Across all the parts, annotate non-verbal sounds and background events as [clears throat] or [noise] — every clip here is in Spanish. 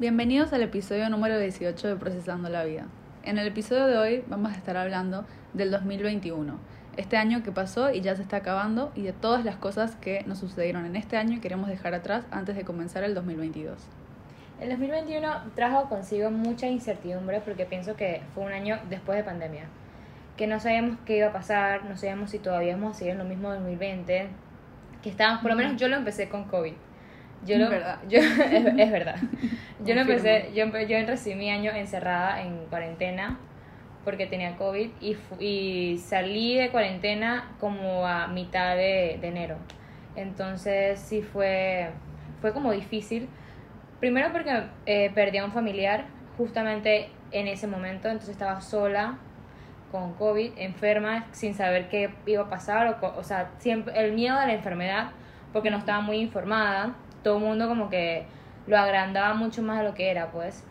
Bienvenidos al episodio número 18 de Procesando la Vida. En el episodio de hoy vamos a estar hablando del 2021, este año que pasó y ya se está acabando y de todas las cosas que nos sucedieron en este año y queremos dejar atrás antes de comenzar el 2022. El 2021 trajo consigo mucha incertidumbre porque pienso que fue un año después de pandemia, que no sabíamos qué iba a pasar, no sabíamos si todavía íbamos a seguir en lo mismo 2020, que estábamos, por lo menos yo lo empecé con COVID yo lo, verdad. Yo, [laughs] es, verdad. [laughs] Yo lo empecé, yo, yo recibí mi año encerrada en cuarentena porque tenía COVID y, y salí de cuarentena como a mitad de, de, enero. Entonces sí fue, fue como difícil. Primero porque eh, perdí a un familiar justamente en ese momento, entonces estaba sola con COVID, enferma, sin saber qué iba a pasar, o, o sea, siempre, el miedo a la enfermedad porque no estaba muy informada todo el mundo como que lo agrandaba mucho más de lo que era, pues.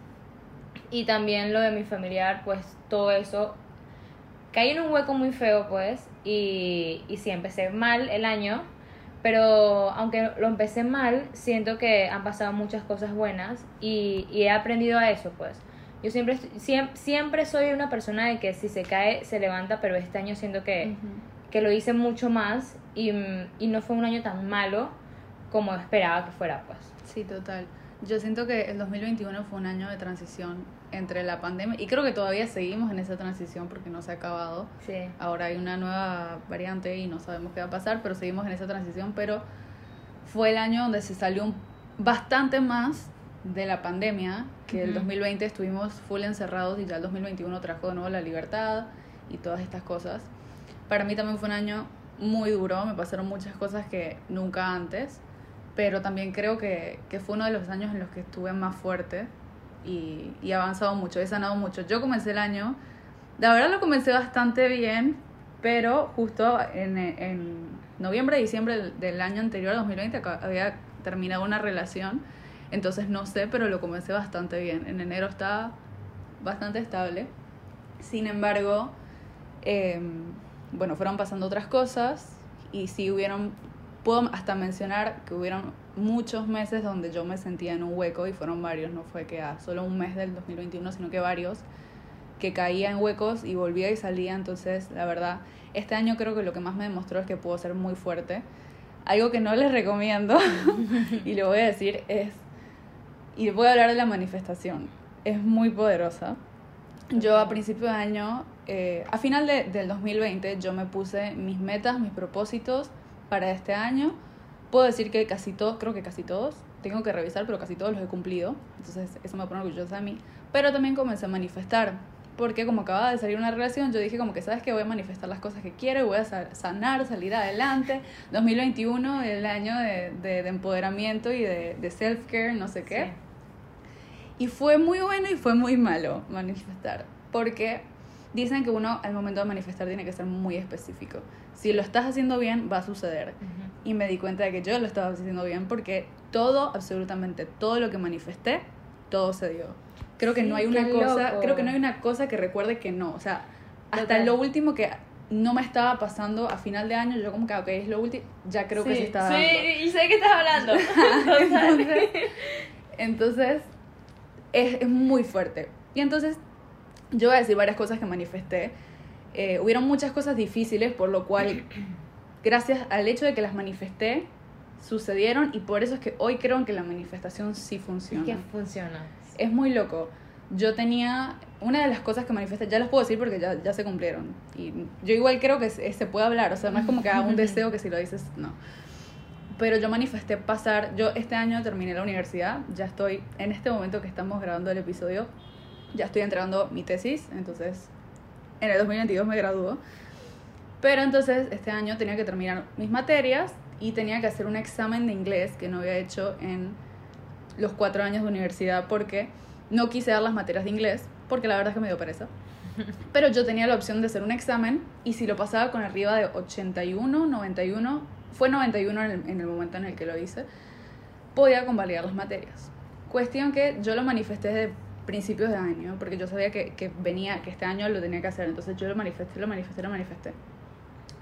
Y también lo de mi familiar, pues todo eso caí en un hueco muy feo, pues, y, y sí, empecé mal el año, pero aunque lo empecé mal, siento que han pasado muchas cosas buenas y, y he aprendido a eso, pues. Yo siempre, siempre, siempre, soy una persona de que si se cae, se levanta, pero este año siento que, que lo hice mucho más y, y no fue un año tan malo como esperaba que fuera, pues. Sí, total. Yo siento que el 2021 fue un año de transición entre la pandemia y creo que todavía seguimos en esa transición porque no se ha acabado. Sí. Ahora hay una nueva variante y no sabemos qué va a pasar, pero seguimos en esa transición, pero fue el año donde se salió bastante más de la pandemia, que el 2020 estuvimos full encerrados y ya el 2021 trajo de nuevo la libertad y todas estas cosas. Para mí también fue un año muy duro, me pasaron muchas cosas que nunca antes pero también creo que, que, fue uno de los años en los que estuve más fuerte y, y he avanzado mucho, he sanado mucho. Yo comencé el año, la verdad lo comencé bastante bien, pero justo en, en noviembre, diciembre del, año anterior, 2020, había terminado una relación, entonces no sé, pero lo comencé bastante bien. En enero estaba bastante estable. Sin embargo, eh, bueno, fueron pasando otras cosas y sí hubieron puedo hasta mencionar que hubieron muchos meses donde yo me sentía en un hueco y fueron varios, no fue que a solo un mes del 2021, sino que varios, que caía en huecos y volvía y salía. Entonces, la verdad, este año creo que lo que más me demostró es que puedo ser muy fuerte. Algo que no les recomiendo, [laughs] y lo voy a decir, es, y voy a hablar de la manifestación, es muy poderosa. Yo a principio de año, eh, a final de, del 2020, yo me puse mis metas, mis propósitos, para este año. Puedo decir que casi todos, creo que casi todos, tengo que revisar, pero casi todos los he cumplido. Entonces eso me pone orgullosa de mí. Pero también comencé a manifestar. Porque como acababa de salir una relación, yo dije como que, ¿sabes que Voy a manifestar las cosas que quiero, voy a sanar, salir adelante. 2021, el año de, de, empoderamiento y de, de self-care, no sé qué. Y fue muy bueno y fue muy malo manifestar. Porque dicen que uno al momento de manifestar tiene que ser muy específico. Si lo estás haciendo bien, va a suceder. Y me di cuenta de que yo lo estaba haciendo bien porque todo, absolutamente todo lo que manifesté, todo se dio. Creo que no hay una cosa, creo que no hay una cosa que recuerde que no, o sea, hasta lo último que no me estaba pasando a final de año, yo como que, ok, es lo último, ya creo que se está dando. Sí, y sé que estás hablando. [laughs] entonces, entonces es, es muy fuerte. Y entonces yo voy a decir varias cosas que manifesté. Eh, hubieron muchas cosas difíciles, por lo cual, [clears throat] gracias al hecho de que las manifesté, sucedieron y por eso es que hoy creo que la manifestación sí funciona. ¿Qué funciona? Es muy loco. Yo tenía, una de las cosas que manifesté, ya las puedo decir porque ya, ya se cumplieron. Y yo igual creo que se, se puede hablar, o sea, no es como que haga un [laughs] deseo que si lo dices, no. Pero yo manifesté pasar, yo este año terminé la universidad, ya estoy, en este momento que estamos grabando el episodio, ya estoy entregando mi tesis, entonces en el 2022 me graduó. Pero entonces este año tenía que terminar mis materias y tenía que hacer un examen de inglés que no había hecho en los cuatro años de universidad porque no quise dar las materias de inglés porque la verdad es que me dio pereza. [laughs] Pero yo tenía la opción de hacer un examen y si lo pasaba con arriba de 81, 91, fue 91 en el, en el momento en el que lo hice, podía convalidar las materias. Cuestión que yo lo manifesté desde principios de año, porque yo sabía que, que venía, que este año lo tenía que hacer, entonces yo lo manifesté, lo manifesté, lo manifesté.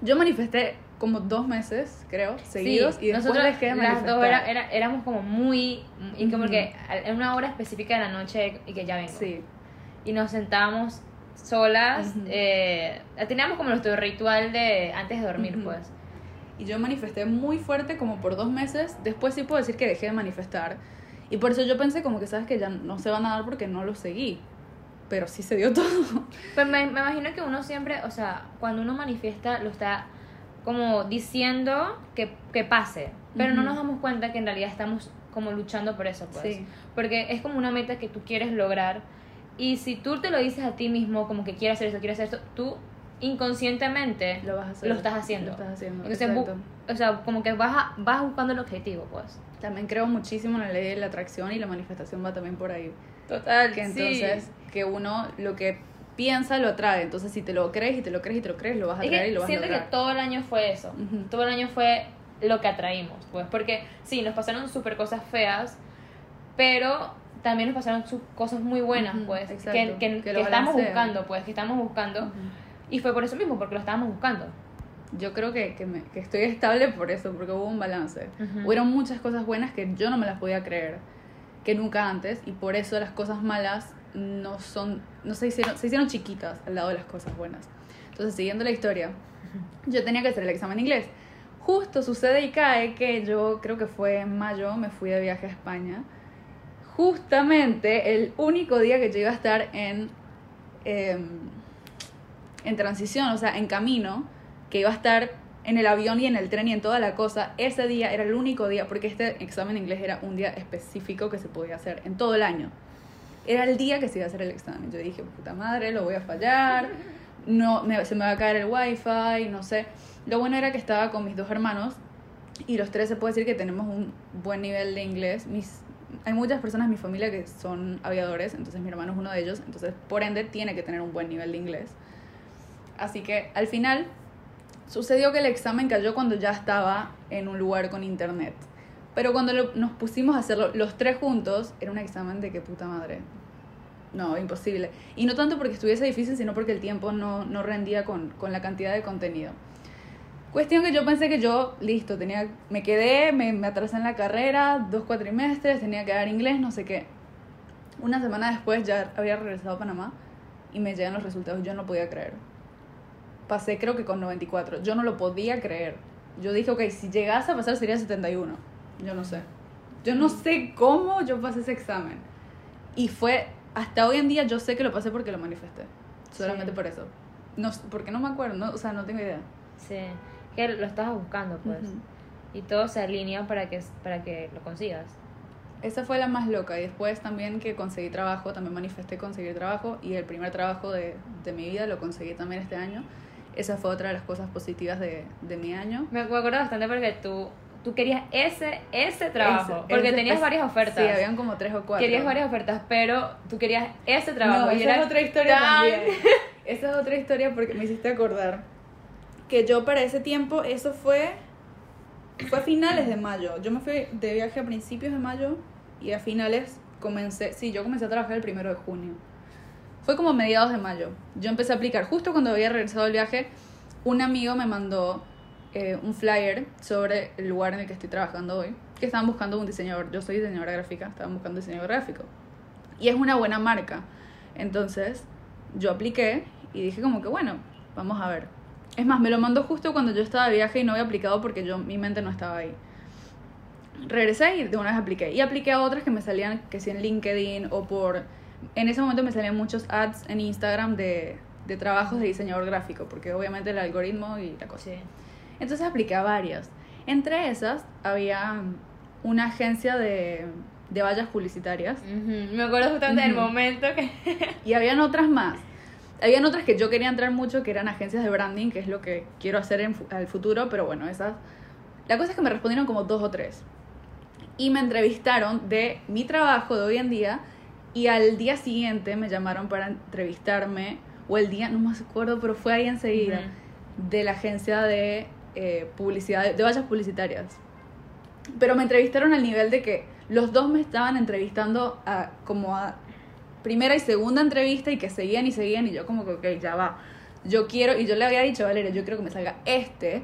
Yo manifesté como dos meses, creo, seguidos, Sí, y después nosotros dejé de las manifestar. dos era- era- éramos como muy y como que en una hora específica de la noche y que ya vengo Sí, y nos sentábamos solas Ujú. eh, teníamos como nuestro ritual de antes de dormir Ujú. pues y yo manifesté muy fuerte como por dos meses, después sí puedo decir que dejé de manifestar. Y por eso yo pensé como que, ¿sabes? Que ya no se van a dar porque no lo seguí. Pero sí se dio [laughs] todo. Pues me, me imagino que uno siempre, o sea, cuando uno manifiesta, lo está como diciendo que, que pase, pero no Ujú. nos damos cuenta que en realidad estamos como luchando por eso, pues. Sí. Porque es como una meta que tú quieres lograr y si tú te lo dices a ti mismo como que quiero hacer esto, quiero hacer esto, tú inconscientemente Lo vas a hacer. lo estás haciendo. Lo estás haciendo. Entonces, o sea, como que vas, a- vas buscando el objetivo, pues. También creo muchísimo en la ley de la atracción y la manifestación va también por ahí. Total, Que entonces, que uno lo que piensa lo atrae. Entonces, si te lo crees y te lo crees y te lo crees, lo vas a Es atraer que y lo vas a siento que lograr. todo el año fue eso. Ujú. Todo el año fue lo que atraímos, pues. Porque sí, nos pasaron súper cosas feas, pero también nos pasaron cosas muy buenas, Ujú, pues. exacto, Que, que, que que estamos buscando, pues. Que estamos buscando. Ujú. Y fue por eso mismo, porque lo estábamos buscando. Yo creo que, que, me- que estoy estable por eso, porque hubo un balance. Ujú. Hubieron muchas cosas buenas que yo no me las podía creer, que nunca antes, y por eso las cosas malas no son, no se hicieron, se hicieron chiquitas al lado de las cosas buenas. Entonces, siguiendo la historia, yo tenía que hacer el examen de inglés. Justo sucede y cae que yo creo que fue en mayo, me fui de viaje a España. Justamente el único día que yo iba a estar en, em, en transición, o sea, en camino, que iba a estar en el avión y en el tren y en toda la cosa, ese día era el único día, porque este examen de inglés era un día específico que se podía hacer en todo el año. Era el día que se iba a hacer el examen. Yo dije, puta madre, lo voy a fallar, no, me- se me va a caer el wifi, no sé. Lo bueno era que estaba con mis dos hermanos y los tres se puede decir que tenemos un buen nivel de inglés. Mis, hay muchas personas en mi familia que son aviadores, entonces mi hermano es uno de ellos, entonces por ende tiene que tener un buen nivel de inglés. Así que al final sucedió que el examen cayó cuando ya estaba en un lugar con internet. Pero cuando lo- nos pusimos a hacerlo los tres juntos, era un examen de qué puta madre. No, imposible. Y no tanto porque estuviese difícil, sino porque el tiempo no, no rendía con, con la cantidad de contenido. Cuestión que yo pensé que yo, listo, tenía, me quedé, me, me atrasé en la carrera, dos cuatrimestres, tenía que dar inglés, no sé qué. Una semana después ya había regresado a Panamá y me llegan los resultados. Yo no podía creer. Pasé creo que con 94. Yo no lo podía creer. Yo dije, ok, si llegase a pasar sería 71. Yo no sé. Yo no sé cómo yo pasé ese examen. Y fue, hasta hoy en día yo sé que lo pasé porque lo manifesté. Solamente Sí. por eso. No, porque no me acuerdo, no, o sea, no tengo idea. Sí. Que lo estabas buscando, pues. Ujú. Y todo se alinea para que, para que lo consigas. Esa fue la más loca. Y después también que conseguí trabajo, también manifesté conseguir trabajo. Y el primer trabajo de, de mi vida lo conseguí también este año. Esa fue otra de las cosas positivas de, de mi año. Me, me acuerdo bastante porque tú, tú querías ese, ese trabajo. Ese- porque ese tenías varias ofertas. Sí, habían como tres o cuatro. Querías varias ofertas, pero tú querías ese trabajo. No, y esa es otra historia tan- también. [laughs] Esa es otra historia porque me hiciste acordar que yo para ese tiempo, eso fue fue a finales de mayo. Yo me fui de viaje a principios de mayo y a finales comencé, sí, yo comencé a trabajar el primero de junio. Fue como mediados de mayo. Yo empecé a aplicar justo cuando había regresado del viaje. Un amigo me mandó eh, un flyer sobre el lugar en el que estoy trabajando hoy, que estaban buscando un diseñador. Yo soy diseñadora gráfica, estaban buscando diseñador gráfico. Y es una buena marca. Entonces, yo apliqué y dije como que bueno, vamos a ver. Es más, me lo mandó justo cuando yo estaba de viaje y no había aplicado porque yo mi mente no estaba ahí. Regresé y de una vez apliqué. Y apliqué a otras que me salían, que si en LinkedIn o por... En ese momento me salían muchos ads en Instagram de, de trabajos de diseñador gráfico, porque obviamente el algoritmo y la cosa. Sí. Entonces apliqué a varias. Entre esas había una agencia de, de vallas publicitarias. Me acuerdo justamente del Ujú. momento que... y habían otras más. Habían otras que yo quería entrar mucho, que eran agencias de branding, que es lo que quiero hacer en al futuro, pero bueno, esas... La cosa es que me respondieron como dos o tres. Y me entrevistaron de mi trabajo de hoy en día Y al día siguiente me llamaron para entrevistarme, o el día, no me acuerdo, pero fue ahí enseguida, de la agencia de eh, publicidad, de vallas publicitarias. Pero me entrevistaron al nivel de que los dos me estaban entrevistando a, como a primera y segunda entrevista y que seguían y seguían y yo como que, ok, ya va. Yo quiero, y yo le había dicho a Valeria, yo quiero que me salga este,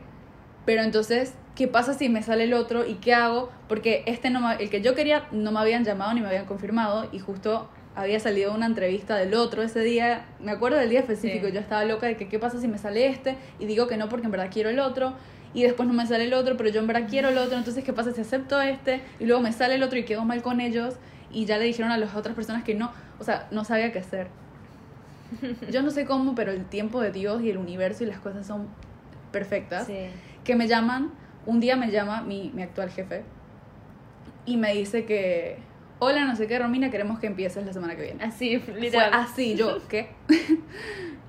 pero entonces, ¿qué pasa si me sale el otro y qué hago? Porque este no el que yo quería no me habían llamado ni me habían confirmado y justo había salido una entrevista del otro ese día, me acuerdo del día específico, yo estaba loca de que qué pasa si me sale este y digo que no porque en verdad quiero el otro y después no me sale el otro, pero yo en verdad quiero el otro, entonces qué pasa si acepto este y luego me sale el otro y quedo mal con ellos y ya le dijeron a las otras personas que no, o sea, no sabía qué hacer. Yo no sé cómo, pero el tiempo de Dios y el universo y las cosas son perfectas. Que me llaman, un día me llama mi, mi actual jefe y me dice que, hola, no sé qué, Romina, queremos que empieces la semana que viene. Así, literal. Fue así, yo, [laughs] ¿qué?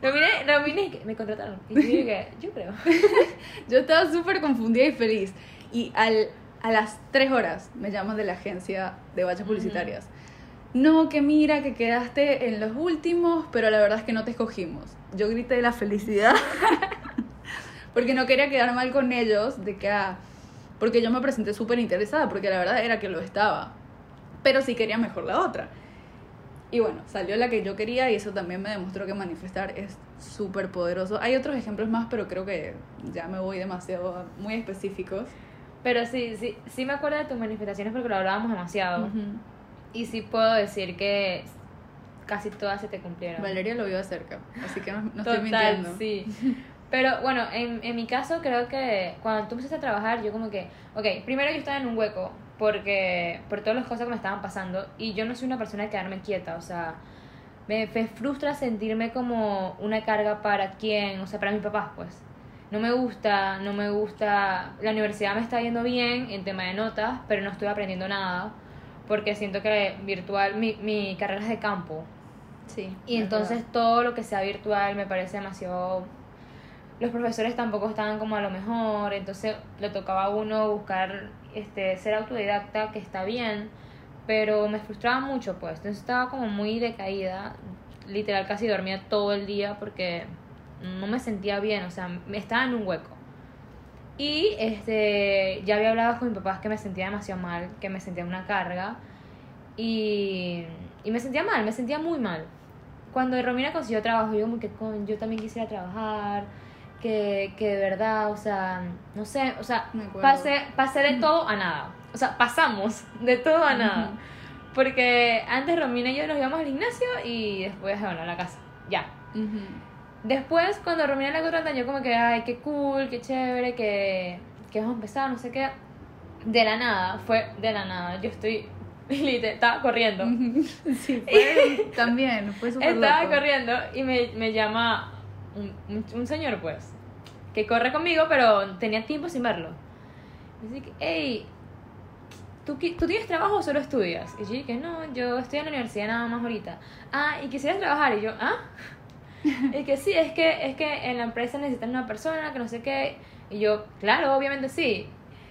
Romina, Romina, me contrataron. Y yo dije, yo creo. [laughs] yo estaba súper confundida y feliz. Y al, a las tres horas me llaman de la agencia de baches publicitarias no, que mira, que quedaste en los últimos, pero la verdad es que no te escogimos. Yo grité de la felicidad, [laughs] porque no quería quedar mal con ellos, de que, ah, porque yo me presenté súper interesada, porque la verdad era que lo estaba, pero sí quería mejor la otra. Y bueno, salió la que yo quería y eso también me demostró que manifestar es súper poderoso. Hay otros ejemplos más, pero creo que ya me voy demasiado muy específicos. Pero sí, sí, sí me acuerdo de tus manifestaciones porque lo hablábamos demasiado. Y sí puedo decir que casi todas se te cumplieron. Valeria lo vio de cerca, así que no, estoy mintiendo. sí. [laughs] Pero bueno, en, en mi caso creo que cuando tú empezaste a trabajar, yo como que, ok, primero yo estaba en un hueco porque por todas las cosas que me estaban pasando y yo no soy una persona de quedarme quieta, o sea, me, me frustra sentirme como una carga para quién, o sea, para mis papás, pues. No me gusta, no me gusta, la universidad me está yendo bien en tema de notas, pero no estoy aprendiendo nada porque siento que virtual, mi, mi carrera es de campo. Sí. Y entonces todo lo que sea virtual me parece demasiado... Los profesores tampoco estaban como a lo mejor, entonces le tocaba a uno buscar este, ser autodidacta, que está bien, pero me frustraba mucho pues, entonces estaba como muy decaída, literal casi dormía todo el día porque no me sentía bien, o sea, me estaba en un hueco. Y este, ya había hablado con mis papás que me sentía demasiado mal, que me sentía una carga. Y, y me sentía mal, me sentía muy mal. Cuando Romina consiguió trabajo, yo como que con, yo también quisiera trabajar, que, que de verdad, o sea, no sé, o sea, pasé, pasé de todo a nada. O sea, pasamos [laughs] de todo a nada. Porque antes Romina y yo nos íbamos al gimnasio y después, bueno, a la casa. Ya. Después, cuando Romina le contrata, yo como que, ay, qué cool, qué chévere, que, que vamos a empezar, no sé qué. De la nada, fue de la nada. Yo estoy, [laughs] literal, estaba corriendo. [laughs] Sí, fue, también, fue súper Estaba corriendo y me, me llama un, un, señor, pues, que corre conmigo, pero tenía tiempo sin verlo. Dice, hey, ¿Tú, ¿tú, tienes trabajo o solo estudias? Y yo dije, no, yo estoy en la universidad nada más ahorita. Ah, ¿y quisieras trabajar? Y yo, ¿ah? [laughs] y que sí, es que, es que en la empresa necesitan una persona, que no sé qué. Y yo, claro, obviamente sí.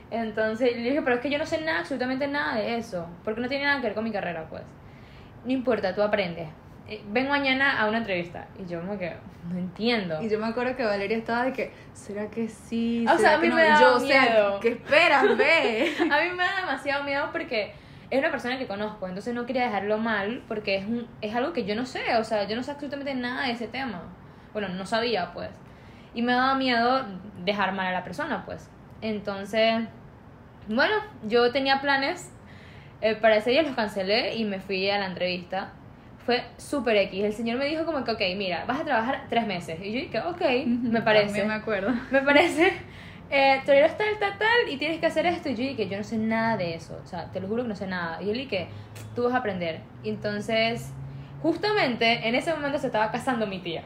Entonces le dije, pero es que yo no sé nada, absolutamente nada de eso. Porque no tiene nada que ver con mi carrera, pues. No importa, tú aprendes. Eh, ven mañana a una entrevista. Y yo como que no entiendo. Y yo me acuerdo que Valeria estaba de que, ¿será que sí? O sea, a mí me da miedo. O sea, ¿qué esperas? Ve. [laughs] a mí me da demasiado miedo porque es una persona que conozco, entonces no quería dejarlo mal porque es, un, es algo que yo no sé, o sea, yo no sé absolutamente nada de ese tema. Bueno, no sabía, pues. Y me daba miedo dejar mal a la persona, pues. Entonces, bueno, yo tenía planes, eh, para ese día los cancelé y me fui a la entrevista. Fue súper X. El señor me dijo como que, ok, mira, vas a trabajar tres meses. Y yo dije, ok, me parece. También me acuerdo. [laughs] Me parece eh, Torero está el tal, tal, y tienes que hacer esto. Y yo dije, yo no sé nada de eso. O sea, te lo juro que no sé nada. Y él dije, tú vas a aprender. Y entonces, justamente en ese momento se estaba casando mi tía.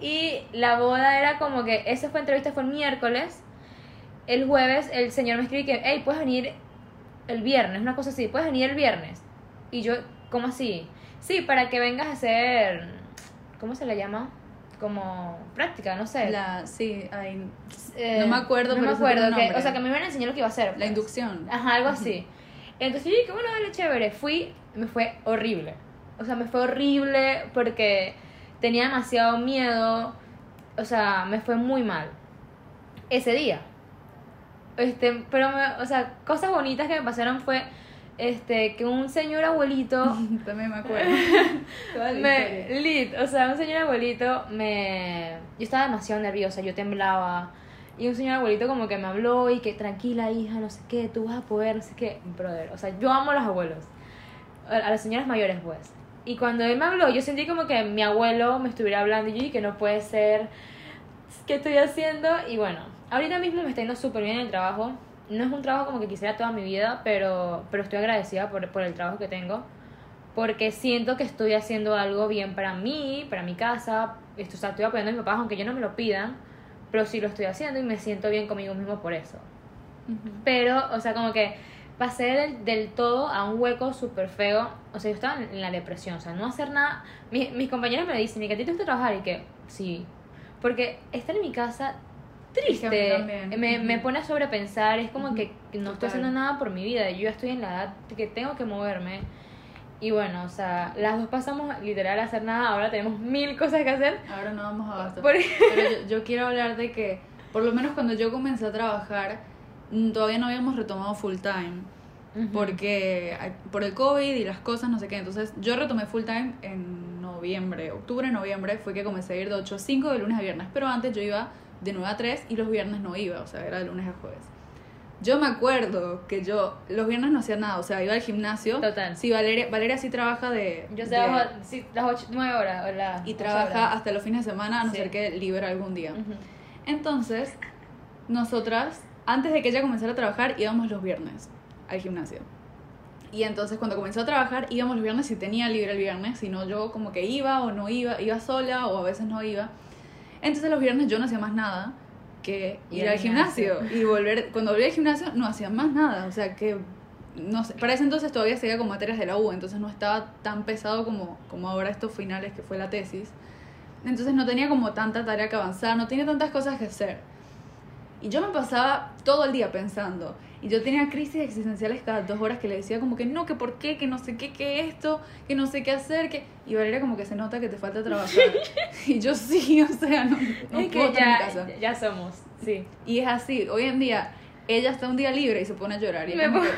Y la boda era como que, esa fue entrevista, fue el miércoles. El jueves el señor me escribe que, hey, puedes venir el viernes, una cosa así, puedes venir el viernes. Y yo, ¿cómo así? Sí, para que vengas a hacer, ¿cómo se le llama? como práctica, no sé. La, sí, hay, eh, no me acuerdo, no me acuerdo. Que, o sea, que me iban a enseñar lo que iba a hacer. La pues. inducción. Ajá, algo así. Entonces yo dije, bueno, dale, chévere. Fui, me fue horrible. o sea, me fue horrible porque tenía demasiado miedo, o sea, me fue muy mal ese día. Este, pero, me- o sea, cosas bonitas que me pasaron fue este que un señor abuelito [laughs] También me acuerdo. [laughs] Toda la me lit, o sea, un señor abuelito me yo estaba demasiado nerviosa, yo temblaba y un señor abuelito como que me habló y que tranquila hija, no sé qué, tú vas a poder, no sé qué, brother, o sea, yo amo a los abuelos, a, las señoras mayores pues. Y cuando él me habló, yo sentí como que mi abuelo me estuviera hablando y yo dije que no puede ser, ¿qué estoy haciendo? Y bueno, ahorita mismo me está yendo súper bien el trabajo. No es un trabajo como que quisiera toda mi vida, pero, pero estoy agradecida por, por el trabajo que tengo. Porque siento que estoy haciendo algo bien para mí, para mi casa. Esto, o sea, estoy apoyando a mis papás, aunque yo no me lo pidan. Pero sí lo estoy haciendo y me siento bien conmigo mismo por eso. Pero, o sea, como que pasé del, del todo a un hueco súper feo. O sea, yo estaba en, en la depresión, o sea, no hacer nada. Mi- mis compañeros me dicen, ¿y que a ti te gusta trabajar? Y que, sí. Porque estar en mi casa triste me, me pone a sobrepensar. Es como que que no estoy haciendo nada por mi vida. Yo ya estoy en la edad que tengo que moverme. Y bueno, o sea, las dos pasamos literal a hacer nada. Ahora tenemos mil cosas que hacer. Ahora no vamos a. Porque- Pero yo, yo quiero hablar de que, por lo menos cuando yo comencé a trabajar, mm, todavía no habíamos retomado full time. Porque por el COVID y las cosas, no sé qué. Entonces, yo retomé full time en noviembre, octubre, noviembre. Fue que comencé a ir de 8 a 5 de lunes a viernes. Pero antes yo iba de 9 a 3 y los viernes no iba. O sea, era de lunes a jueves. Yo me acuerdo que yo los viernes no hacía nada. O sea, iba al gimnasio. Total. Sí, Valeria, Valeria sí trabaja de. Yo trabajo sí, las 8, 9 horas. O las y trabaja horas. hasta los fines de semana, a no Sí. ser que libera algún día. Entonces, nosotras, antes de que ella comenzara a trabajar, íbamos los viernes al gimnasio. Y entonces cuando comenzó a trabajar, íbamos los viernes si tenía libre el viernes, si no yo como que iba o no iba, iba sola o a veces no iba. Entonces los viernes yo no hacía más nada que Ir ir al al gimnasio y volver, cuando volví al gimnasio no hacía más nada, o sea que no sé, para ese entonces todavía seguía con materias de la U, entonces no estaba tan pesado como, como ahora estos finales que fue la tesis. Entonces no tenía como tanta tarea que avanzar, no tenía tantas cosas que hacer. Y yo me pasaba todo el día pensando. Y yo tenía crisis existenciales cada dos horas que le decía como que no, que por qué, que no sé qué, que esto, que no sé qué hacer, que... Y Valeria como que se nota que te falta trabajar. [laughs] y yo sí, [laughs] o sea, no, no es puedo que estar en mi ya, casa. ya somos, sí. Y es así, hoy en día ella está un día libre y se pone a llorar. Y Me como que,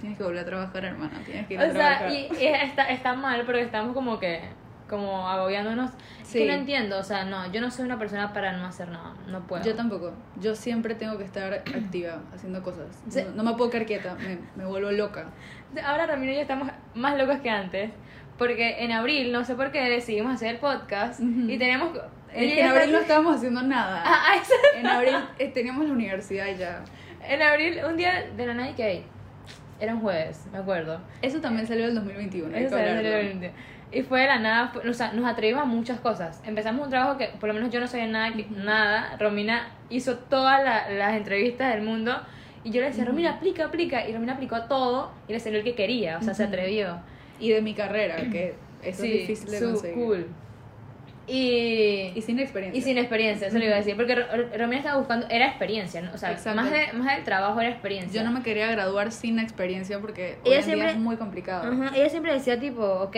tienes que volver a trabajar, hermana, tienes que ir a O sea, trabajar. y, y está, está mal porque estamos como que, como agobiándonos. Es Sí. que no entiendo, o sea, no, yo no soy una persona para no hacer nada, no puedo. Yo tampoco. Yo siempre tengo que estar [clears throat] activa, haciendo cosas. Sí. No, no me puedo quedar quieta, me, me vuelvo loca. Ahora Ramiro y yo estamos más locos que antes. Porque en abril, no sé por qué, decidimos hacer el podcast y. Es que en abril no está- estábamos haciendo nada. Ah, ah, En abril eh, teníamos la universidad ya. En abril, un día de la night que era un jueves, me acuerdo. Eso también salió del 2021. hay Eso que salió en el 20. Y fue de la nada, fue- o sea, nos atrevimos a muchas cosas. Empezamos un trabajo que por lo menos yo no sabía nada, que- nada. Romina hizo todas la- las entrevistas del mundo y yo le decía. Romina, aplica, aplica. Y Romina aplicó todo y le salió el que quería, o sea, se atrevió. Y de mi carrera, [clears throat] que eso sí, es difícil de conseguir. cool. Y, Y sin experiencia. y sin experiencia, eso le iba a decir. Porque Ro- Romina estaba buscando, era experiencia, ¿no? o sea, Exacto. más, de, más del trabajo era experiencia. Yo no me quería graduar sin experiencia porque Ella hoy en siempre- día es muy complicado. Ella siempre decía tipo, ok,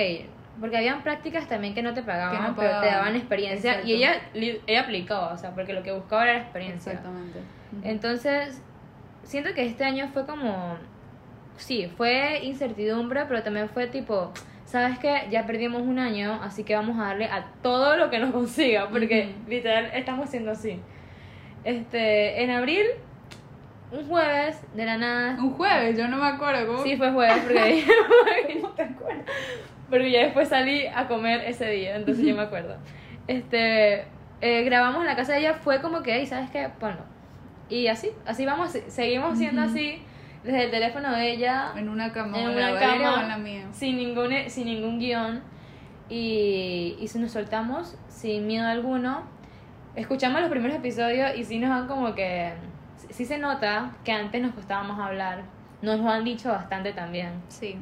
porque habían prácticas también que no te pagaban, Que no pero te daban experiencia y ella, ella aplicaba, o sea, porque lo que buscaba era experiencia. Exactamente. Entonces, siento que este año fue como, sí, fue incertidumbre, pero también fue tipo, sabes que ya perdimos un año, así que vamos a darle a todo lo que nos consiga, porque Ujú. literal estamos siendo así. Este, en abril, un jueves, de la nada, Un jueves, yo no me acuerdo cómo. Sí, fue jueves porque, [laughs] ¿Cómo te acuerdas? Porque ya después salí a comer ese día, entonces yo me acuerdo. Este, eh, grabamos en la casa de ella, fue como que, "Ey, ¿sabes qué? Bueno, y así, así vamos, seguimos siendo así, desde el teléfono de ella, En una cama, en una cama, o en la mía. sin ningún, sin ningún guion, y, y si nos soltamos sin miedo alguno. Escuchamos los primeros episodios y sí nos dan como que, sí se nota que antes nos costaba más hablar, nos lo han dicho bastante también. Sí.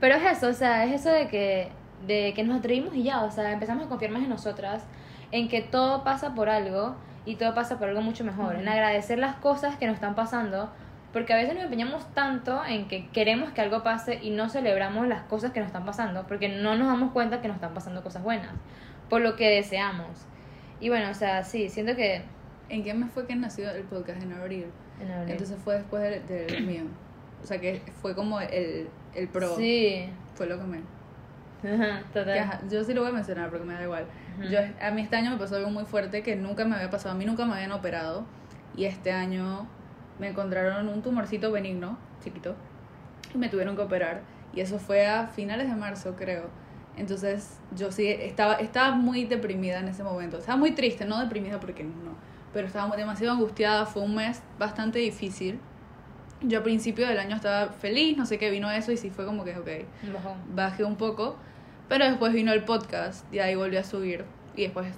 Pero es eso, o sea, es eso de que, de que nos atrevimos y ya, o sea, empezamos a confiar más en nosotras, en que todo pasa por algo y todo pasa por algo mucho mejor, en Ujú. agradecer las cosas que nos están pasando, Porque a veces nos empeñamos tanto en que queremos que algo pase y no celebramos las cosas que nos están pasando, porque no nos damos cuenta que nos están pasando cosas buenas, por lo que deseamos. Y bueno, o sea, sí, siento que... ¿En qué mes fue que nació el podcast? En abril. En abril. Entonces fue después del, del mío. O sea que fue como el, el pro. Sí. Fue lo que me... Ajá, que, total. ajá, yo sí lo voy a mencionar porque me da igual. Yo, a mí este año me pasó algo muy fuerte que nunca me había pasado. A mí nunca me habían operado. Y este año me encontraron un tumorcito benigno, chiquito. Y me tuvieron que operar. Y eso fue a finales de marzo, creo. Entonces yo sí estaba, estaba muy deprimida en ese momento. Estaba muy triste, no deprimida porque no. Pero estaba demasiado angustiada. Fue un mes bastante difícil. Yo a principio del año estaba feliz, no sé qué vino eso y sí fue como que, ok, bajé un poco, pero después vino el podcast y ahí volví a subir y después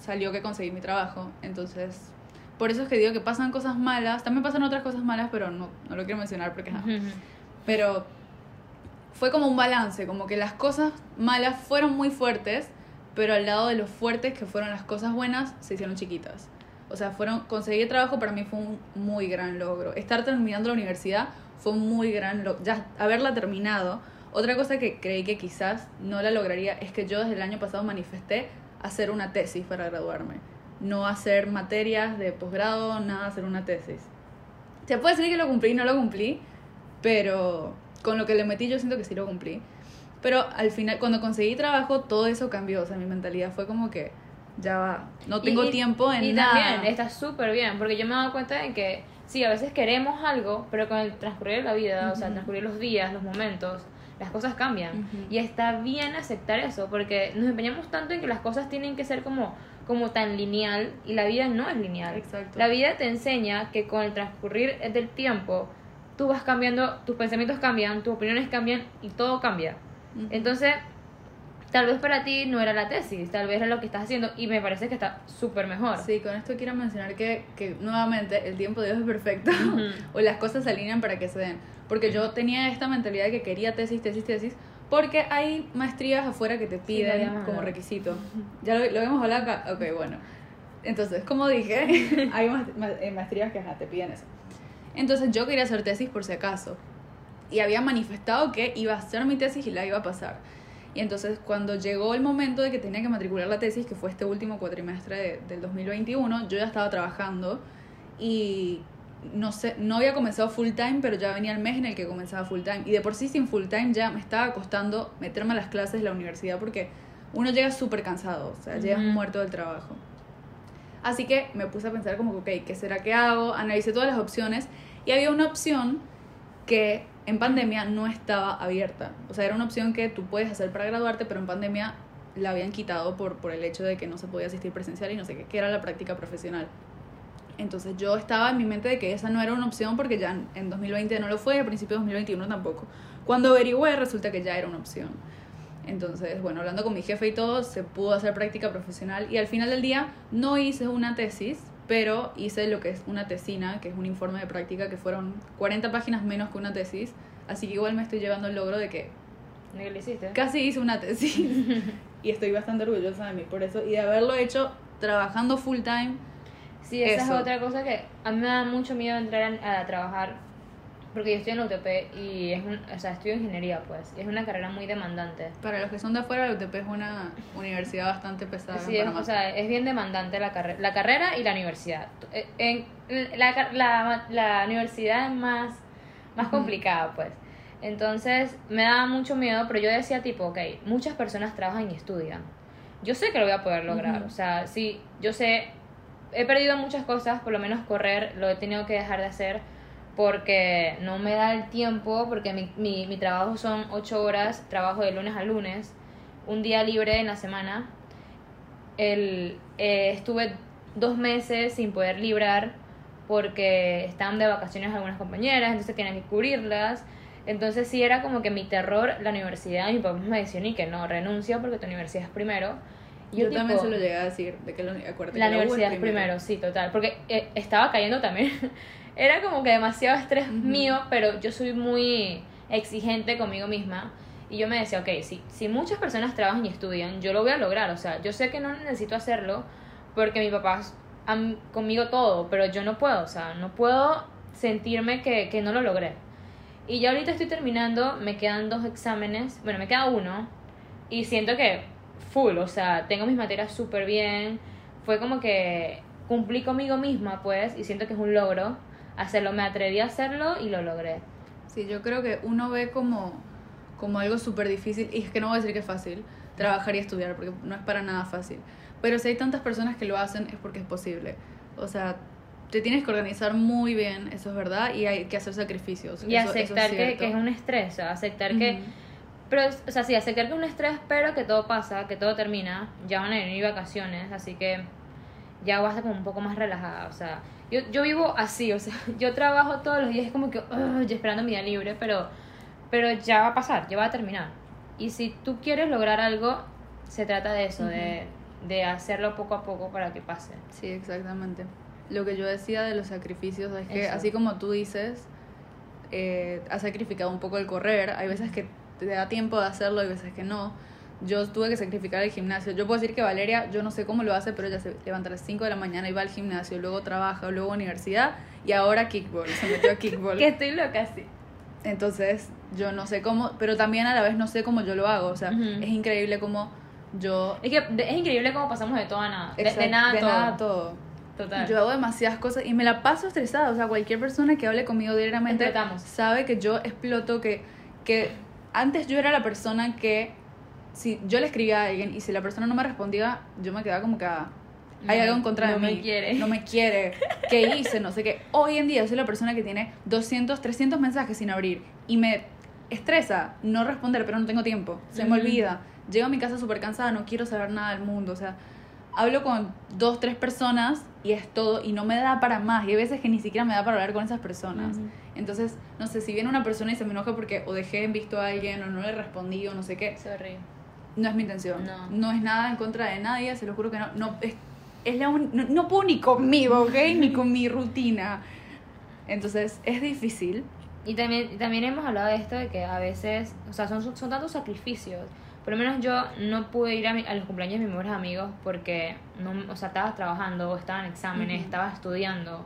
salió que conseguí mi trabajo. Entonces, por eso es que digo que pasan cosas malas, también pasan otras cosas malas, pero no, no lo quiero mencionar porque... Ujú. Pero fue como un balance, como que las cosas malas fueron muy fuertes, pero al lado de lo fuertes que fueron las cosas buenas, se hicieron chiquitas. O sea, fueron conseguir trabajo para mí fue un muy gran logro. Estar terminando la universidad fue un muy gran logro. Ya haberla terminado. Otra cosa que creí que quizás no la lograría es que yo desde el año pasado manifesté hacer una tesis para graduarme. No hacer materias de posgrado, nada, hacer una tesis. Se puede decir que lo cumplí, no lo cumplí, pero con lo que le metí yo siento que sí lo cumplí. Pero al final, cuando conseguí trabajo, todo eso cambió. O sea, mi mentalidad fue como que ya va, no tengo Y- y- tiempo en y nada. también está súper bien, porque yo me he dado cuenta de que sí, a veces queremos algo, pero con el transcurrir de la vida, o sea, transcurrir los días, los momentos, las cosas cambian. Y está bien aceptar eso, porque nos empeñamos tanto en que las cosas tienen que ser como, como tan lineal, y la vida no es lineal. Exacto. La vida te enseña que con el transcurrir del tiempo, tú vas cambiando, tus pensamientos cambian, tus opiniones cambian, y todo cambia. Entonces, tal vez para ti no era la tesis, tal vez era lo que estás haciendo y me parece que está súper mejor. Sí, con esto quiero mencionar que, que nuevamente el tiempo de Dios es perfecto [laughs] o las cosas se alinean para que se den. Porque yo tenía esta mentalidad de que quería tesis, tesis, tesis, porque hay maestrías afuera que te piden como requisito. ¿Ya lo, lo habíamos hablado acá? Ok, bueno. Entonces, como dije, [laughs] hay ma- ma- eh, maestrías que ajá, te piden eso. Entonces yo quería hacer tesis por si acaso. Y había manifestado que iba a hacer mi tesis y la iba a pasar. Y entonces cuando llegó el momento de que tenía que matricular la tesis, que fue este último cuatrimestre de- del 2021, yo ya estaba trabajando y no sé, no había comenzado full time, pero ya venía el mes en el que comenzaba full time. Y de por sí sin full time ya me estaba costando meterme a las clases de la universidad porque uno llega súper cansado, o sea, llegas Ujú. muerto del trabajo. Así que me puse a pensar como que, ok, ¿qué será que hago? Analicé todas las opciones y había una opción que en pandemia no estaba abierta. O sea, era una opción que tú puedes hacer para graduarte, pero en pandemia la habían quitado por, por el hecho de que no se podía asistir presencial y no sé qué, que era la práctica profesional. Entonces yo estaba en mi mente de que esa no era una opción porque ya en- en 2020 no lo fue y al principio de 2021 tampoco. Cuando averigüé resulta que ya era una opción. Entonces, bueno, hablando con mi jefe y todo, se pudo hacer práctica profesional y al final del día no hice una tesis, pero hice lo que es una tesina, que es un informe de práctica que fueron 40 páginas menos que una tesis, así que igual me estoy llevando el logro de que ¿De qué lo hiciste? casi hice una tesis [laughs] y estoy bastante orgullosa de mí por eso y de haberlo hecho trabajando full time. Sí, esa Eso. es otra cosa que a mí me da mucho miedo entrar a, a trabajar porque yo estoy en la UTP y es un, o sea, estudio ingeniería pues, y es una carrera muy demandante. Para los que son de afuera, la UTP es una universidad bastante pesada. Sí, en es, o sea, es bien demandante la, carrera la carrera y la universidad. Eh, En, la, la, la universidad es más, más Ujú. complicada, pues. Entonces, me daba mucho miedo, pero yo decía tipo, ok, muchas personas trabajan y estudian. Yo sé que lo voy a poder lograr. Ujú. O sea, sí, yo sé, he perdido muchas cosas, por lo menos correr lo he tenido que dejar de hacer porque no me da el tiempo, porque mi, mi, trabajo son ocho horas, trabajo de lunes a lunes, un día libre en la semana. El, eh, estuve dos meses sin poder librar porque estaban de vacaciones algunas compañeras, entonces tenía que cubrirlas. Entonces sí era como que mi terror la universidad, mi papá me decía ni que no, renuncia porque tu universidad es primero. Yo, también tipo, se lo llegué a decir, de que la, acuérdate la que universidad es primero, sí, total. Porque eh, estaba cayendo también. [laughs] Era como que demasiado estrés Ujú. mío, pero yo soy muy exigente conmigo misma. Y yo me decía, ok, si, si muchas personas trabajan y estudian, yo lo voy a lograr. O sea, yo sé que no necesito hacerlo porque mi papá am- conmigo todo, pero yo no puedo. O sea, no puedo sentirme que, que no lo logré. Y ya ahorita estoy terminando, me quedan dos exámenes, bueno, me queda uno, y siento que full, o sea, tengo mis materias súper bien, fue como que cumplí conmigo misma, pues, y siento que es un logro hacerlo, me atreví a hacerlo y lo logré. Sí, yo creo que uno ve como, como algo súper difícil, y es que no voy a decir que es fácil, trabajar y estudiar, porque no es para nada fácil. Pero si hay tantas personas que lo hacen es porque es posible. O sea, te tienes que organizar muy bien, eso es verdad, y hay que hacer sacrificios. Y eso- eso aceptar que, que es un estrés, aceptar que... Pero, o sea, sí, aceptar que un estrés, pero que todo pasa, que todo termina, ya van a venir vacaciones, así que ya vas a estar como un poco más relajada, o sea, yo, yo vivo así, o sea, [laughs] yo trabajo todos los días, es como que, yo esperando mi día libre, pero, pero ya va a pasar, ya va a terminar. Y si tú quieres lograr algo, se trata de eso, de, de hacerlo poco a poco para que pase. Sí, exactamente. Lo que yo decía de los sacrificios es que, Eso. así como tú dices, eh, has sacrificado un poco el correr. Hay veces que te da tiempo de hacerlo, hay veces que no. Yo tuve que sacrificar el gimnasio. Yo puedo decir que Valeria, yo no sé cómo lo hace, pero ella se levanta a las 5 de la mañana y va al gimnasio, luego trabaja, luego universidad y ahora kickball. Se metió a kickball. [laughs] Que estoy loca, sí. Entonces, yo no sé cómo, pero también a la vez no sé cómo yo lo hago. O sea, Ujú. es increíble cómo yo. Es que de- es increíble cómo pasamos de todo a nada, de, de Exacto, nada de todo. nada a todo. Total. Yo hago demasiadas cosas y me la paso estresada. O sea, cualquier persona que hable conmigo diariamente Explotamos. sabe que yo exploto, que, que antes yo era la persona que si yo le escribía a alguien y si la persona no me respondía, yo me quedaba como que ah, hay No, algo en contra de no mí. me quiere. No me quiere. ¿Qué [laughs] hice? No sé qué. Hoy en día soy la persona que tiene 200, 300 mensajes sin abrir y me estresa no responder, pero no tengo tiempo. Se me olvida. Llego a mi casa súper cansada, no quiero saber nada del mundo. O sea, hablo con dos, tres personas y es todo y no me da para más. Y hay veces que ni siquiera me da para hablar con esas personas. Ujú. Entonces, no sé, si viene una persona y se me enoja porque o dejé en visto a alguien o no le respondí o no sé qué, Sorry. no es mi intención. No. es nada en contra de nadie, se lo juro que no. No, es, es la un- no, no puedo ni conmigo, ¿ok? [laughs] ni con mi rutina. Entonces, es difícil. Y también, también hemos hablado de esto de que a veces, o sea, son, son tantos sacrificios. Por lo menos yo no pude ir a, mi- a los cumpleaños de mis mejores amigos porque, no, o sea, estaba trabajando, o estaba en exámenes, Ujú. estaba estudiando.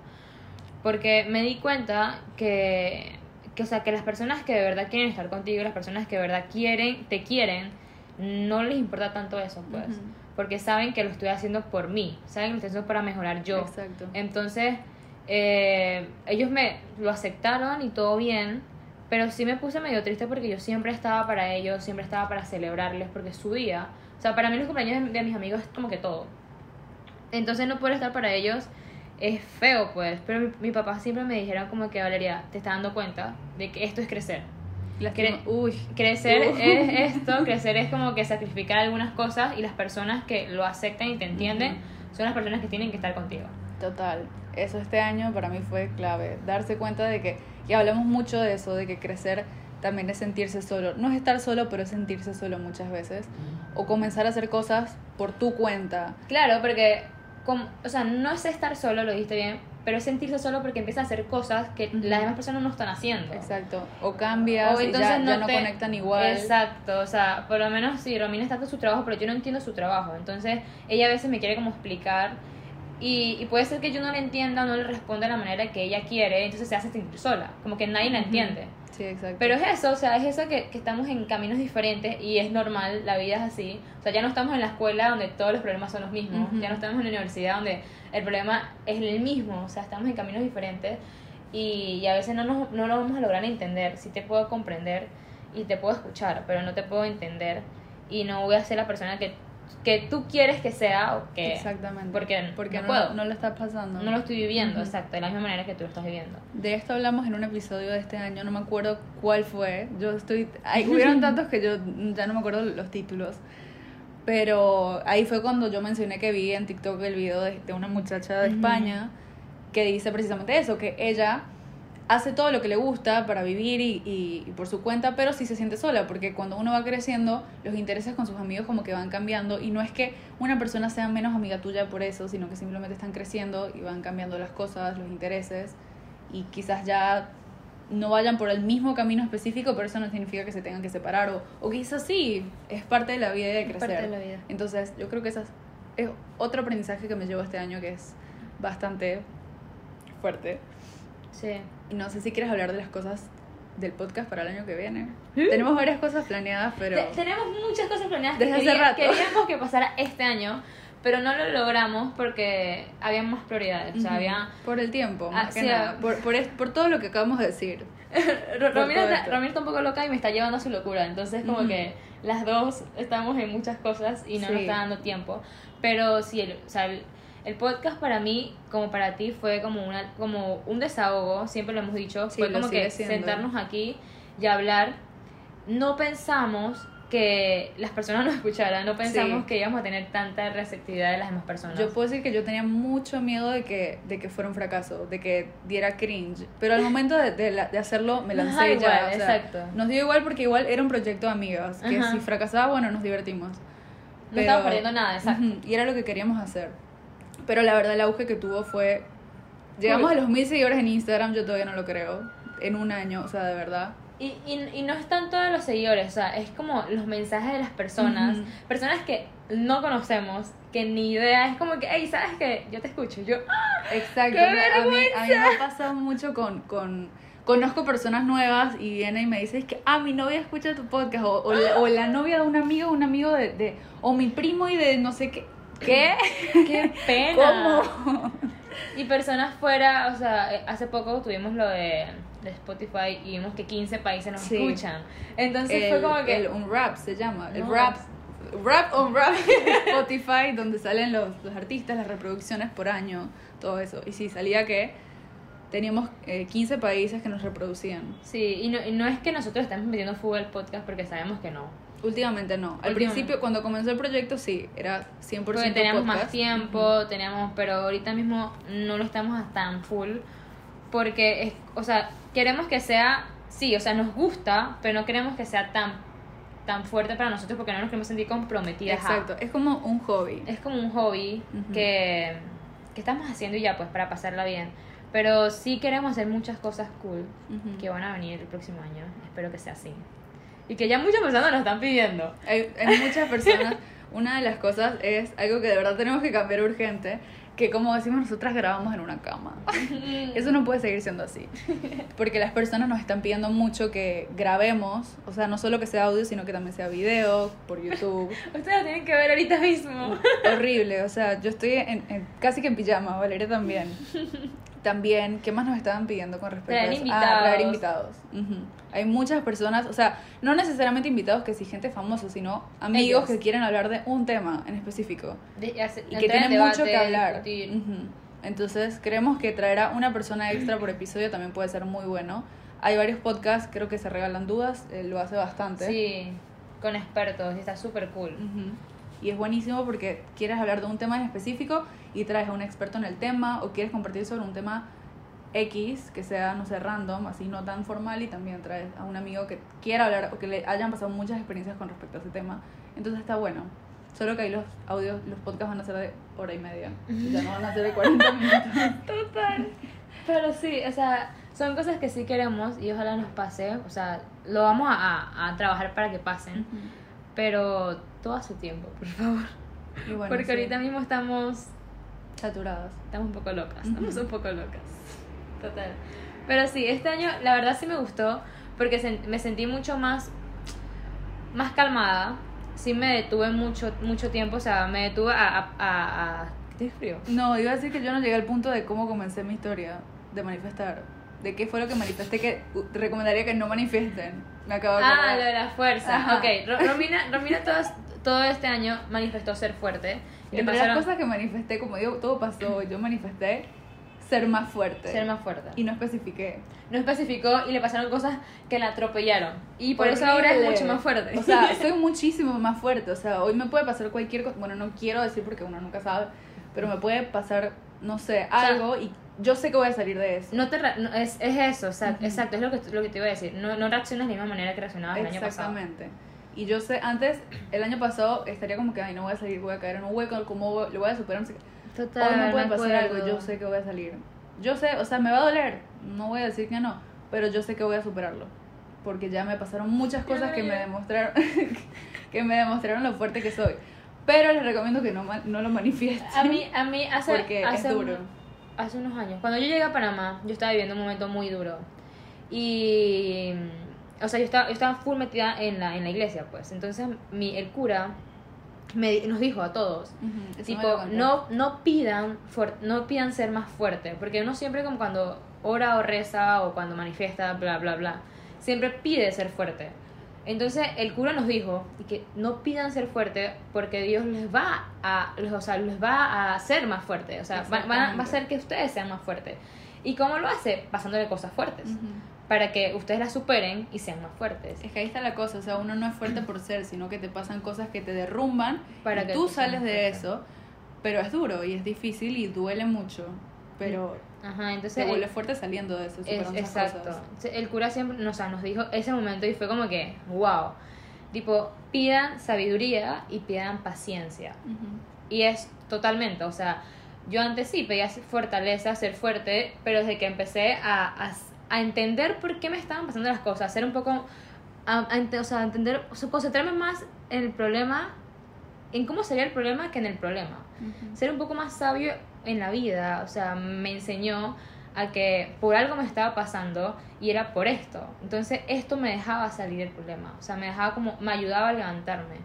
Porque me di cuenta que, que, o sea, que las personas que de verdad quieren estar contigo, las personas que de verdad quieren, te quieren, no les importa tanto eso, pues. Ujú. Porque saben que lo estoy haciendo por mí, saben que lo estoy haciendo para mejorar yo. Exacto. Entonces, eh, ellos me lo aceptaron y todo bien, pero sí me puse medio triste porque yo siempre estaba para ellos, siempre estaba para celebrarles, porque su día. O sea, para mí los cumpleaños de, de mis amigos es como que todo. Entonces no poder estar para ellos es feo, pues. Pero mi, mi papá siempre me dijeron como que, Valeria, te estás dando cuenta de que esto es crecer. Cre- Uy, Crecer Uh. es esto, [laughs] crecer es como que sacrificar algunas cosas y las personas que lo aceptan y te entienden son las personas que tienen que estar contigo. Total, eso este año para mí fue clave, darse cuenta de que, y hablamos mucho de eso, de que crecer también es sentirse solo, no es estar solo, pero es sentirse solo muchas veces, o comenzar a hacer cosas por tu cuenta. Claro, porque, como, o sea, no es estar solo, lo dijiste bien, pero es sentirse solo porque empieza a hacer cosas que las demás personas no están haciendo. Exacto, o cambias O entonces ya, ya no te- conectan igual. Exacto, o sea, por lo menos sí, Romina está haciendo su trabajo, pero yo no entiendo su trabajo. Entonces, ella a veces me quiere como explicar y, y puede ser que yo no le entienda o no le responda de la manera que ella quiere, entonces se hace sentir sola, como que nadie la entiende. Sí, exacto. Pero es eso, o sea, es eso que, que estamos en caminos diferentes y es normal, la vida es así. O sea, ya no estamos en la escuela donde todos los problemas son los mismos, ya no estamos en la universidad donde el problema es el mismo, o sea, estamos en caminos diferentes y, y a veces no, nos, no lo vamos a lograr entender. Sí te puedo comprender y te puedo escuchar, pero no te puedo entender y no voy a ser la persona que, que tú quieres que sea o que... Exactamente. Porque, Porque no, no, puedo, no lo está pasando. no lo estoy viviendo, Ujú. exacto, de la misma manera que tú lo estás viviendo. De esto hablamos en un episodio de este año, no me acuerdo cuál fue. Yo estoy. Hay, hubieron [laughs] tantos que yo ya no me acuerdo los títulos. Pero ahí fue cuando yo mencioné que vi en TikTok el video de, de una muchacha de. España que dice precisamente eso: que ella hace todo lo que le gusta para vivir y, y- y por su cuenta, pero sí se siente sola, porque cuando uno va creciendo, los intereses con sus amigos como que van cambiando, y no es que una persona sea menos amiga tuya por eso, sino que simplemente están creciendo y van cambiando las cosas, los intereses, y quizás ya no vayan por el mismo camino específico, pero eso no significa que se tengan que separar, o, o quizás sí, es parte de la vida y de Es crecer. parte de la vida. Entonces, yo creo que esa es, es otro aprendizaje que me llevo este año que es bastante fuerte. Sí. No sé si quieres hablar de las cosas del podcast para el año que viene. Tenemos varias cosas planeadas, pero... Te- tenemos muchas cosas planeadas Desde que hace rato. queríamos que pasara este año, pero no lo logramos porque había más prioridades. O sea, había... Por el tiempo, Ah, más que sí, nada. ah. Por, por, es- por todo lo que acabamos de decir. [laughs] Ro- Romina, está. Romina está un poco loca y me está llevando a su locura. Entonces, como Ujú. que las dos estamos en muchas cosas y no nos Sí. está dando tiempo. Pero sí, el, o sea, el, podcast para mí, como para ti, fue como, una, como un desahogo. Siempre lo hemos dicho. Sí, fue como que siendo. sentarnos aquí y hablar. No pensamos que las personas nos escucharan. No pensamos Sí. que íbamos a tener tanta receptividad de las demás personas. Yo puedo decir que yo tenía mucho miedo de que, de que fuera un fracaso, de que diera cringe. Pero al momento de, de, de hacerlo, me [laughs] lancé Ajá, ya. igual, o sea, exacto. Nos dio igual porque igual era un proyecto de amigas. Que Ajá. si fracasaba, bueno, nos divertimos. no estamos perdiendo nada, [laughs] exacto. Y era lo que queríamos hacer. Pero la verdad, el auge que tuvo fue. Llegamos a los mil seguidores en Instagram, yo todavía no lo creo. En un año, o sea, de verdad. Y, y, y no están todos los seguidores, o sea, es como los mensajes de las personas, personas que no conocemos, que ni idea, es como que, hey, ¿sabes qué? Yo te escucho, yo, ¡ah! Exacto. ¡Qué a, mí, a mí me ha pasado mucho con, con. Conozco personas nuevas y viene y me dice es que, ah, mi novia escucha tu podcast. O, o, la, o la novia de un amigo, un amigo de, de. O mi primo y de no sé qué. ¿Qué? ¡Qué pena! ¿Cómo? Y personas fuera, o sea, eh, hace poco tuvimos lo de, de Spotify y vimos que 15 países nos Sí. escuchan. Entonces el, fue como que... el Unwrap se llama. El. Rap. Rap on Rap [laughs] Spotify, donde salen los, los artistas, las reproducciones por año, todo eso. Y sí, salía que teníamos eh, 15 países que nos reproducían. Sí, y no, y no es que nosotros estemos metiendo fuego al podcast porque sabemos que no. Últimamente no. Al Últimamente. principio, cuando comenzó el proyecto, sí, era 100% Porque teníamos más tiempo, teníamos, pero ahorita mismo no lo estamos tan full porque es, o sea, queremos que sea, sí, o sea, nos gusta, pero no queremos que sea tan tan fuerte para nosotros porque no nos queremos sentir comprometidas. a- Exacto, es como un hobby. Es como un hobby que, que estamos haciendo y ya pues para pasarla bien. Pero sí queremos hacer muchas cosas cool que van a venir el próximo año. Espero que sea así. Y que ya muchas personas nos están pidiendo. Hay, hay muchas personas. [laughs] Una de las cosas es algo que de verdad tenemos que cambiar urgente, que como decimos nosotras grabamos en una cama. [laughs] Eso no puede seguir siendo así. Porque las personas nos están pidiendo mucho que grabemos, o sea, no solo que sea audio, sino que también sea video por YouTube. [laughs] Ustedes lo tienen que ver ahorita mismo. Horrible, o sea, yo estoy en, en- casi que en pijama, Valeria también. También, ¿qué más nos estaban pidiendo con respecto Traer a eso? invitados. Ah, traer invitados. Hay muchas personas, o sea, no necesariamente invitados que sí gente famosa, sino amigos Ellos. que quieren hablar de un tema en específico De- hace- y que en tienen debate, mucho que hablar. Entonces, creemos que traer a una persona extra por episodio también puede ser muy bueno. Hay varios podcasts, creo que se regalan dudas, eh, lo hace bastante. Sí, con expertos, y está súper cool. Y es buenísimo porque quieres hablar de un tema en específico y traes a un experto en el tema o quieres compartir sobre un tema X que sea, no sé, random, así no tan formal y también traes a un amigo que quiera hablar o que le hayan pasado muchas experiencias con respecto a ese tema. Entonces está bueno. Solo que ahí los audios, los podcasts van a ser de hora y media. Ya no van a ser de 40 [laughs] minutos. Total. Pero sí, o sea, son cosas que sí queremos y ojalá nos pase. O sea, lo vamos a, a- a trabajar para que pasen. Pero todo a su tiempo, por favor. Y bueno, Porque sí, ahorita mismo estamos, saturadas. estamos un poco locas. Estamos un poco locas. Total. Pero sí, este año la verdad sí me gustó porque me sentí mucho más, más calmada. Sí me detuve mucho, mucho tiempo, o sea, me detuve a... a, a, a- ¿Qué frío? No, iba a decir que yo no llegué al punto de cómo comencé mi historia de manifestar. De qué fue lo que manifesté que recomendaría que no manifiesten. Me acabo de Ah, acordar. lo de la fuerza. Ajá. Ok, Ro- Romina, Romina todo, todo este año manifestó ser fuerte. Y Entre pasaron las cosas que manifesté, como digo, todo pasó, yo manifesté ser más fuerte. ser más fuerte. Y no especifiqué. No especificó y le pasaron cosas que la atropellaron. Y por eso ahora es mucho más fuerte. O sea, [laughs] soy muchísimo más fuerte. O sea, hoy me puede pasar cualquier cosa. Bueno, no quiero decir porque uno nunca sabe. Pero me puede pasar, no sé, algo y yo sé que voy a salir de eso. no te no, es, es eso, o sea, Ujú. exacto, es lo que, lo que te iba a decir. No, no reaccionas de la misma manera que reaccionabas el año pasado. Exactamente. Y yo sé, antes, el año pasado, estaría como que, ay, no voy a salir, voy a caer en un hueco, ¿cómo voy- lo voy a superar? No sé qué. Total, Hoy me puede pasar algo, yo sé que voy a salir. Yo sé, o sea, me va a doler, no voy a decir que no, pero yo sé que voy a superarlo. Porque ya me pasaron muchas cosas que me demostraron [laughs] que me demostraron lo fuerte que soy. Pero les recomiendo que no, no lo manifiesten. A mí, a mí hace, porque hace es un- duro. hace unos años. Cuando yo llegué a Panamá, yo estaba viviendo un momento muy duro. Y, o sea, yo estaba, yo estaba full metida en la, en la iglesia, pues. Entonces, mi, el cura me, nos dijo a todos, eso me tipo, no, no pidan fuer- no pidan ser más fuerte, porque uno siempre como cuando ora o reza o cuando manifiesta, bla, bla, bla, siempre pide ser fuerte. Entonces el cura nos dijo que no pidan ser fuerte porque Dios les va a, o sea, les va a hacer más fuerte, o sea, va, va a hacer que ustedes sean más fuertes. ¿Y cómo lo hace? Pasándole cosas fuertes, Ujú. Para que ustedes las superen y sean más fuertes. Es que ahí está la cosa, o sea, uno no es fuerte por ser, sino que te pasan cosas que te derrumban Para y que tú sales de eso, pero es duro y es difícil y duele mucho, pero Ajá, entonces... te el- vuelves fuerte saliendo de eso, Es, exacto. cosas. El cura siempre o sea, nos dijo ese momento y fue como que, wow. Tipo, pidan sabiduría y pidan paciencia. Y es totalmente, o sea, yo antes sí pedía fortaleza, ser fuerte, pero desde que empecé a, a, a entender por qué me estaban pasando las cosas, ser un poco, a, a o sea, entender, o sea, concentrarme más en el problema, en cómo sería el problema que en el problema ser un poco más sabio en la vida, o sea, me enseñó a que por algo me estaba pasando y era por esto. Entonces esto me dejaba salir del problema, o sea, me dejaba como, me ayudaba a levantarme.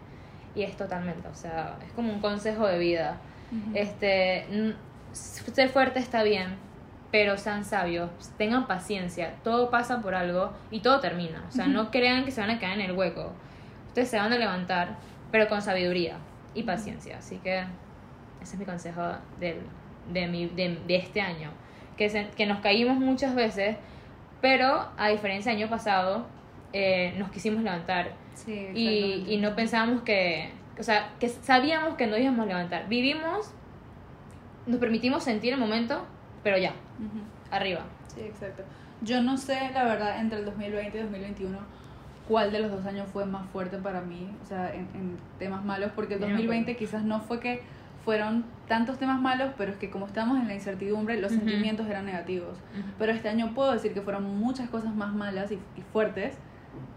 Y es totalmente, o sea, es como un consejo de vida. Ujú. Este, n- ser fuerte está bien, pero sean sabios, tengan paciencia, todo pasa por algo y todo termina. O sea, no crean que se van a quedar en el hueco. Ustedes se van a levantar, pero con sabiduría y paciencia. Así que ese es mi consejo del, de, mi, de, de este año. Que, se- que nos caímos muchas veces, pero a diferencia del año pasado, eh, nos quisimos levantar Sí, y, y no pensábamos que, o sea, que sabíamos que no íbamos a levantar. Vivimos, nos permitimos sentir el momento, pero ya, arriba. Sí, exacto. Yo no sé, la verdad, entre el 2020 y 2021, cuál de los dos años fue más fuerte para mí, o sea, en, en temas malos, porque el Yo no me 2020 quizás no fue que fueron tantos temas malos, pero es que como estábamos en la incertidumbre, los sentimientos eran negativos. Pero este año puedo decir que fueron muchas cosas más malas y, y fuertes,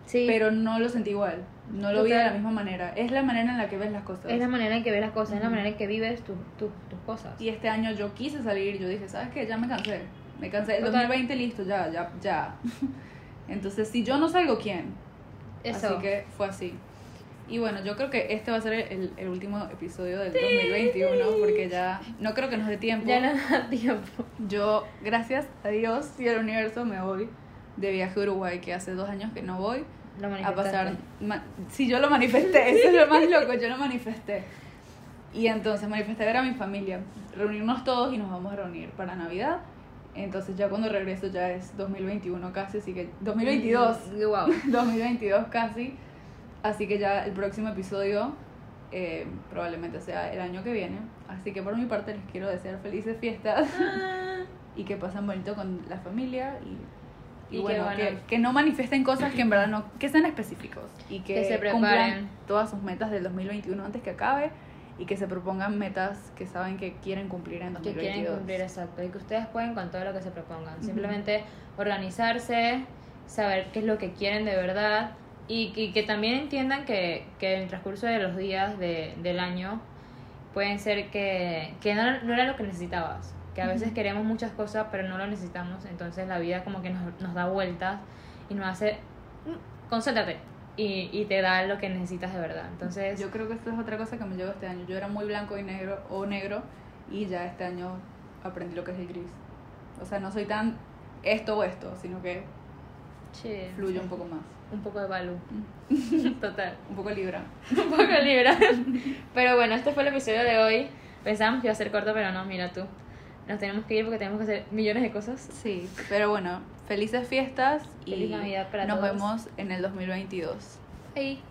Sí, pero no lo sentí igual, no lo vi de Total. la misma manera. Es la manera en la que ves las cosas. es la manera en que ves las cosas, es la manera en que vives tu- tu- tus cosas. Y este año yo quise salir, yo dije, ¿sabes qué? Ya me cansé. Me cansé. El Total. 2020 listo, ya, ya, ya. [laughs] Entonces, si yo no salgo, ¿quién? Eso. Así que fue así. Y bueno, yo creo que este va a ser el, el último episodio del 2021 porque ya no creo que nos dé tiempo. Ya no da tiempo. Yo, gracias a Dios y al universo, me voy de viaje a Uruguay, que hace dos años que no voy Lo a pasar. Si yo lo manifesté, eso es lo más loco, yo lo manifesté. Y entonces manifesté ver a mi familia, reunirnos todos y nos vamos a reunir para Navidad. Entonces ya cuando regreso ya es 2021 casi, así que 2022, Mm, Wow. [laughs] 2022 casi. Así que ya el próximo episodio eh, probablemente sea el año que viene. Así que por mi parte les quiero desear felices fiestas [laughs] y que pasen bonito con la familia y, y Y que bueno, bueno. que, que no manifiesten cosas que en verdad no, que sean específicos. Y que, Que se cumplan todas sus metas del 2021 antes que acabe. Y que se propongan metas que saben que quieren cumplir en que 2022. quieren cumplir exacto. Y que ustedes pueden con todo lo que se propongan. Simplemente organizarse saber qué es lo que quieren de verdad. Y, y que también entiendan que, que en el transcurso de los días de, del año pueden ser que, que no, no era lo que necesitabas que a veces queremos muchas cosas pero no lo necesitamos entonces la vida como que nos, nos da vueltas y nos hace "Mm, concéntrate y, y te da lo que necesitas de verdad entonces Yo creo que esto es otra cosa que me llegó este año. Yo era muy blanco y negro o negro y ya este año aprendí lo que es el gris. O sea, no soy tan esto o esto, sino que sí, fluye un poco más. un poco de valor [laughs] total Un poco libra. [laughs] un poco libra. [laughs] Pero bueno, este fue el episodio de hoy. Pensábamos que iba a ser corto, pero no, mira tú. Nos tenemos que ir porque tenemos que hacer millones de cosas. Sí, pero bueno, felices fiestas y Feliz Navidad para nos todos. vemos en el 2022. Ahí.